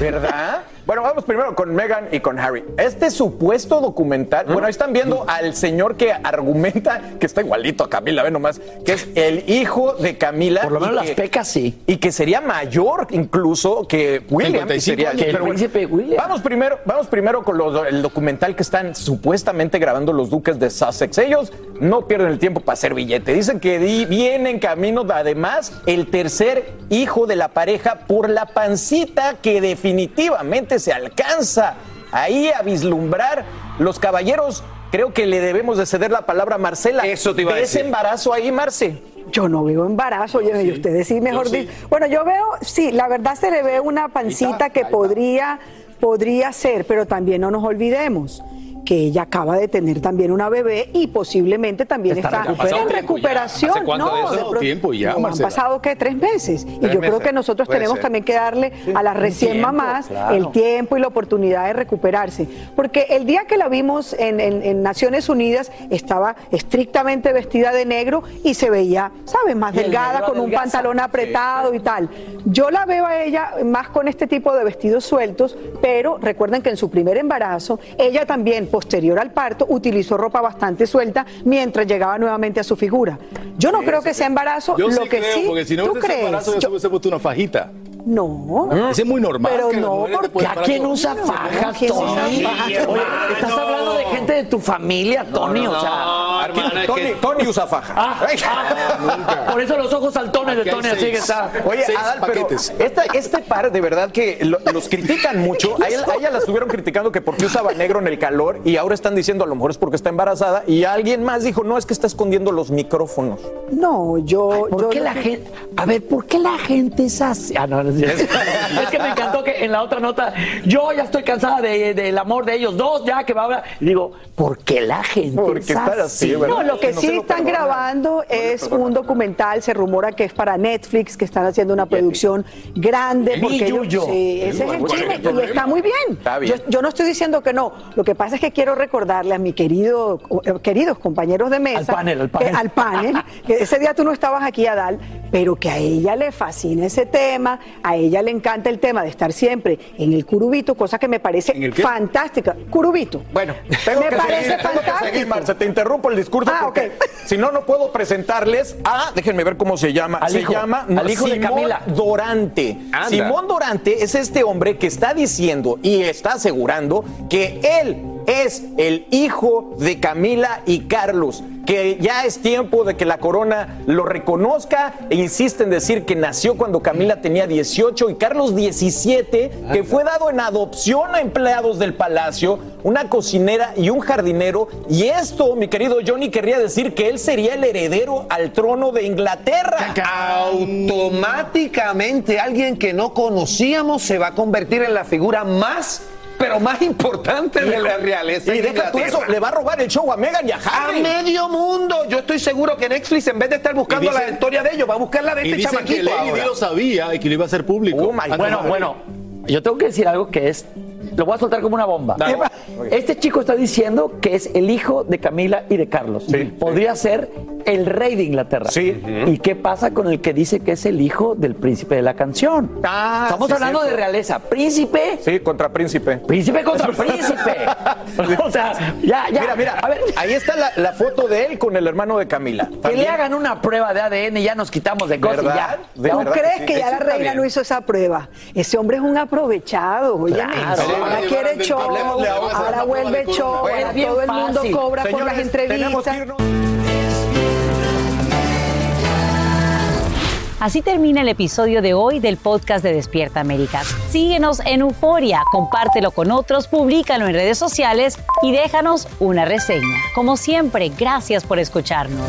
¿Verdad? Bueno, vamos primero con Meghan y con Harry. Este supuesto documental, bueno, ahí están viendo al señor que argumenta que está igualito a Camila, ve nomás, que es el hijo de Camila. Por lo menos las pecas sí. Y que sería mayor incluso que William. 55 y sería- que el pero bueno, príncipe William. Vamos primero, vamos primero con los- el documental que están supuestamente grabando los duques de Sussex. Ellos no pierden el tiempo para hacer billete. Dicen que di- viene en camino, además, el tercer hijo de la pareja por la pancita que definitivamente se alcanza ahí a vislumbrar. Los caballeros, creo que le debemos de ceder la palabra a Marcela. Eso te iba a ¿Ves decir. embarazo ahí, Marce? Yo no veo embarazo, oye, y ustedes sí, mejor dicho. Bueno, yo veo, sí, la verdad se le ve una pancita que podría, podría ser, pero también no nos olvidemos que ella acaba de tener también una bebé y posiblemente también Está en recuperación. ¿Hace cuánto no, de eso? de pro- Tiempo ya, no, han pasado ¿qué? tres meses. y yo creo que nosotros Puede tenemos ser. también que darle a las recién tiempo, mamás claro. el tiempo y la oportunidad de recuperarse. Porque el día que la vimos en, en- en Naciones Unidas estaba estrictamente vestida de negro y se veía, ¿sabes? Más Y delgada, con un pantalón apretado y tal. Yo la veo a ella más con este tipo de vestidos sueltos, pero recuerden que en su primer embarazo, ella también, posterior al parto, utilizó ropa bastante suelta mientras llegaba nuevamente a su figura. Yo no creo que sea embarazo, Yo lo sí que creo, sí, porque si no ¿tú crees? embarazo, yo se hubiese puesto una fajita. No. Ese es muy normal. Pero que no, porque ¿A quién usa fajas, ¿Quién usa Tony? Oye, estás hablando de gente de tu familia, Tony, o sea. Tony, Tony usa faja. Ah, ah, por eso los ojos saltones de Tony así que está. Oye, Adal, pero esta- este par de verdad que lo- los critican mucho. A, él- a ella la estuvieron criticando que porque usaba negro en el calor y ahora están diciendo a lo mejor es porque está embarazada y alguien más dijo no es que está escondiendo los micrófonos. No, yo. ¿Por yo qué la gente? A ver, ¿por qué la gente es así? Ah, no, no, [LAUGHS] es que me encantó que en la otra nota, yo ya estoy cansada de- del amor de ellos dos, ya que va a hablar. Y digo, ¿por qué la gente Porque así? así, ¿verdad? No, lo que No sí están grabando es un documental, se rumora que es para Netflix, que están haciendo una producción grande. Mi Porque ellos- Yuyo. sí, ese es el ¿cuál es el chisme y problema? está muy bien. Está bien. Yo, yo no estoy diciendo que no. Lo que pasa es que quiero recordarle a mi querido, eh, queridos compañeros de mesa. Al panel, al que- panel. al panel, que ese día tú no estabas aquí, Adal, pero que a ella le fascina ese tema, a ella le encanta el tema de estar siempre en el curubito, cosa que me parece fantástica. Curubito. Bueno, tengo me que parece seguir, tengo que seguir, fantástico. Marce, te interrumpo el discurso Ah, porque ok. si no, no puedo presentarles a, déjenme ver cómo se llama, Al se hijo, llama al hijo de Simón Camila. Dorante. Anda. Simón Dorante es este hombre que está diciendo y está asegurando que él es el hijo de Camila y Carlos, que ya es tiempo de que la corona lo reconozca e insiste en decir que nació cuando Camila tenía 18 y Carlos 17, que fue dado en adopción a empleados del palacio, una cocinera y un jardinero. Y esto, mi querido Johnny, querría decir que él sería el heredero al trono de Inglaterra. Automáticamente alguien que no conocíamos se va a convertir en la figura más, pero más importante de la realeza. Y deja tú eso, le va a robar el show a Meghan y a A Harry. medio mundo. Yo estoy seguro que Netflix, en vez de estar buscando dicen- la historia de ellos, va a buscar la de Y este dicen que chamaquito. Lady ahora. lo sabía y que lo iba a hacer público. Oh, Bueno, bueno, yo tengo que decir algo que es. Lo voy a soltar como una bomba. Este chico está diciendo que es el hijo de Camila y de Carlos. Podría ser el rey de Inglaterra. Sí. ¿Y qué pasa con el que dice que es el hijo del príncipe de la canción? Ah, Estamos sí, hablando de realeza. Príncipe, Sí, contra príncipe. príncipe contra príncipe. [LAUGHS] [LAUGHS] o sea, ya, ya. Mira, mira, A ver, ahí está la, la foto de él con el hermano de Camila. que le hagan una prueba de ADN y ya nos quitamos de cosas ya. De ¿No verdad crees sí. que, ya la reina no hizo esa prueba? Ese hombre es un aprovechado, oye. Claro. Ahora quiere show, hablemosle ahora, vuelve show, ahora todo el mundo fácil. cobra por las Señores, tenemos que entrevistas. Así termina el episodio de hoy del podcast de Despierta América. Síguenos en Euforia, compártelo con otros, públicalo en redes sociales y déjanos una reseña. Como siempre, gracias por escucharnos.